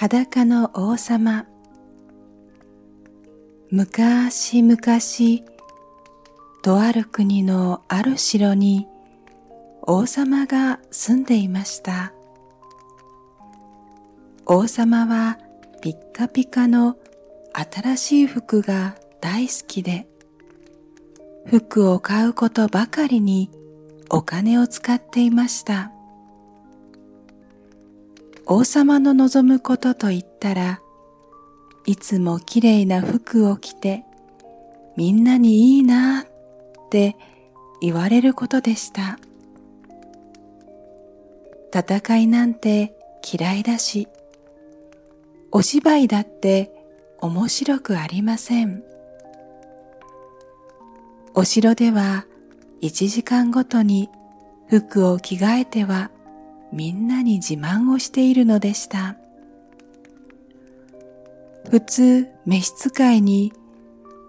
裸の王様。昔々とある国のある城に王様が住んでいました。王様はピッカピカの新しい服が大好きで服を買うことばかりにお金を使っていました。王様の望むことと言ったら、いつもきれいな服を着て、みんなにいいなって言われることでした。戦いなんて嫌いだし、お芝居だって面白くありません。お城では1時間ごとに服を着替えてはみんなに自慢をしているのでした。普通、召使いに、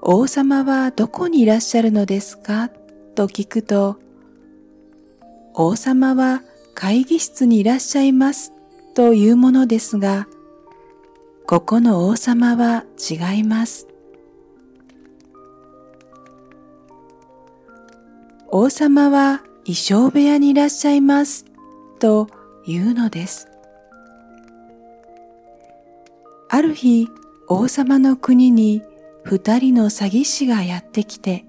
王様はどこにいらっしゃるのですか？と聞くと、王様は会議室にいらっしゃいますというものですが、ここの王様は違います。王様は衣装部屋にいらっしゃいますと言うのです。ある日、王様の国に二人の詐欺師がやってきて、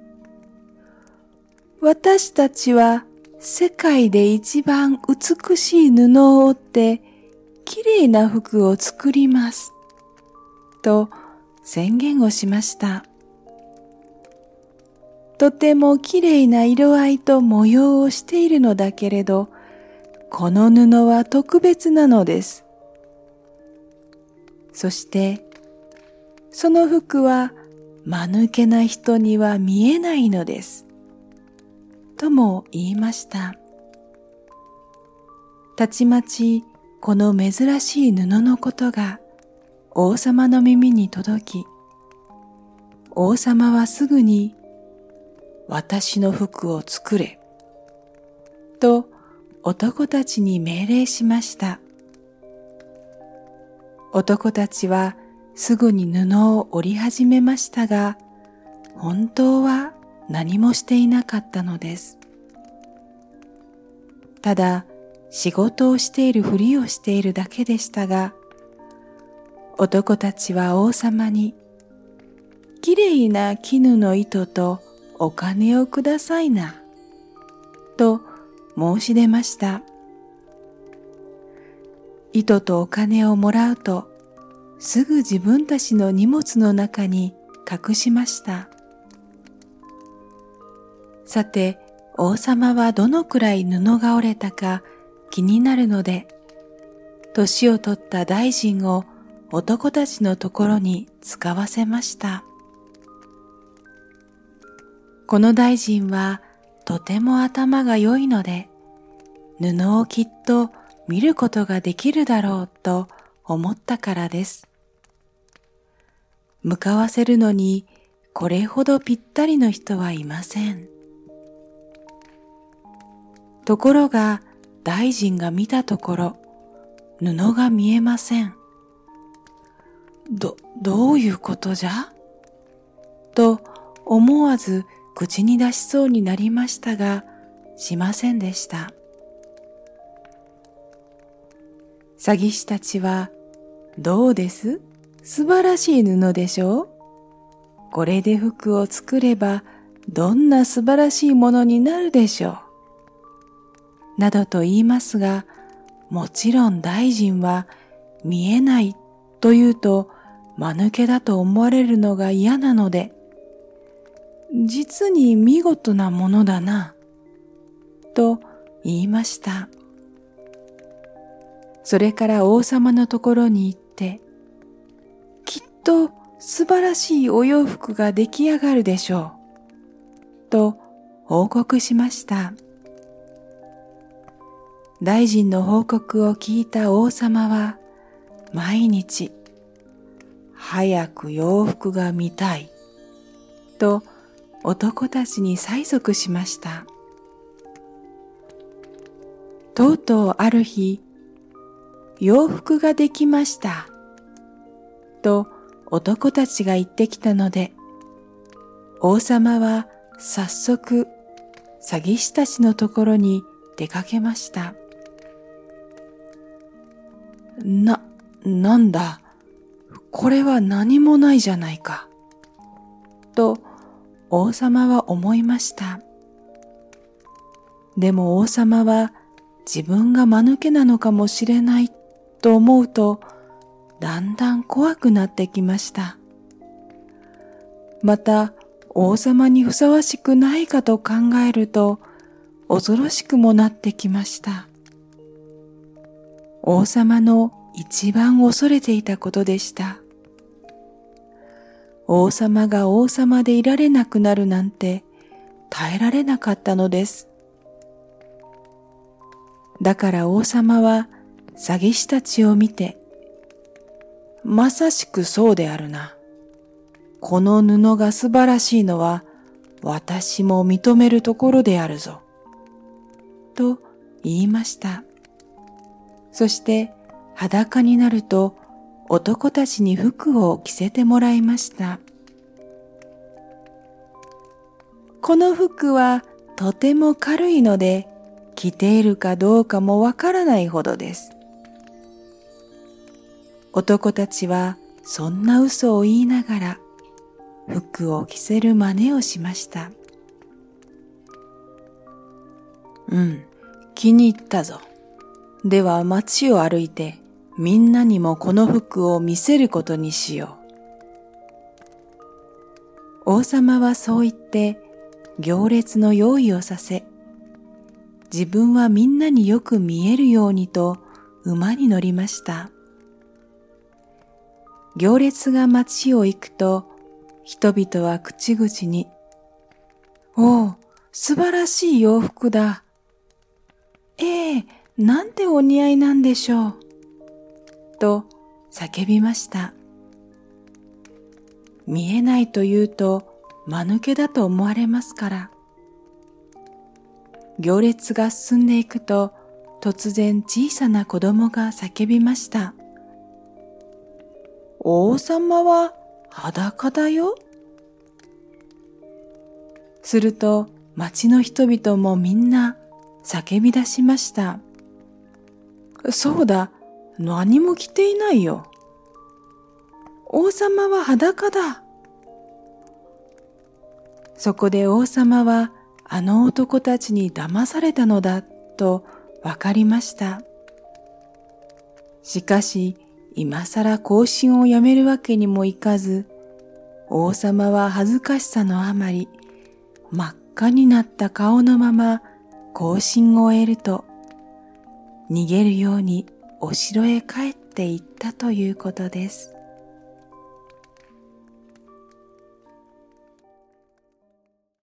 私たちは世界で一番美しい布を織って綺麗な服を作ります。と宣言をしました。とても綺麗な色合いと模様をしているのだけれど、この布は特別なのです。そして、その服は間抜けな人には見えないのです。とも言いました。たちまちこの珍しい布のことが王様の耳に届き、王様はすぐに私の服を作れ。と男たちに命令しました。男たちはすぐに布を織り始めましたが、本当は何もしていなかったのです。ただ仕事をしているふりをしているだけでしたが、男たちは王様に、きれいな絹の糸とお金をくださいな。と申し出ました。糸とお金をもらうと、すぐ自分たちの荷物の中に隠しました。さて、王様はどのくらい布が折れたか気になるので、年を取った大臣を男たちのところに使わせました。この大臣はとても頭が良いので、布をきっと見ることができるだろうと思ったからです。向かわせるのにこれほどぴったりの人はいません。ところが大臣が見たところ布が見えません。ど、どういうことじゃ？と思わず口に出しそうになりましたが、しませんでした。詐欺師たちは、どうです？素晴らしい布でしょう？これで服を作れば、どんな素晴らしいものになるでしょう？などと言いますが、もちろん大臣は見えないと言うと間抜けだと思われるのが嫌なので、実に見事なものだな、と言いました。それから王様のところに行って、きっと素晴らしいお洋服が出来上がるでしょう、と報告しました。大臣の報告を聞いた王様は、毎日、早く洋服が見たい、と男たちに催促しました。とうとうある日、洋服ができましたと男たちが言ってきたので、王様は早速詐欺師たちのところに出かけました。な、なんだ、これは何もないじゃないか。王様は思いました。でも王様は自分が間抜けなのかもしれないと思うとだんだん怖くなってきました。また王様にふさわしくないかと考えると恐ろしくもなってきました。王様の一番恐れていたことでした。王様が王様でいられなくなるなんて耐えられなかったのです。だから王様は詐欺師たちを見て、まさしくそうであるな。この布が素晴らしいのは私も認めるところであるぞ。と言いました。そして裸になると男たちに服を着せてもらいました。この服はとても軽いので着ているかどうかもわからないほどです。男たちはそんな嘘を言いながら服を着せる真似をしました。うん、気に入ったぞ。では街を歩いてみんなにもこの服を見せることにしよう。王様はそう言って行列の用意をさせ、自分はみんなによく見えるようにと馬に乗りました。行列が街を行くと人々は口々に、おお、素晴らしい洋服だ。ええ、なんてお似合いなんでしょう。と叫びました。見えないと言うと間抜けだと思われますから。行列が進んでいくと突然小さな子供が叫びました。王様は裸だよ。すると町の人々もみんな叫び出しました。そうだ、何も着ていないよ。王様は裸だ。そこで王様はあの男たちに騙されたのだとわかりました。しかし今更行進をやめるわけにもいかず、王様は恥ずかしさのあまり真っ赤になった顔のまま行進を終えると逃げるようにお城へ帰って行ったということです。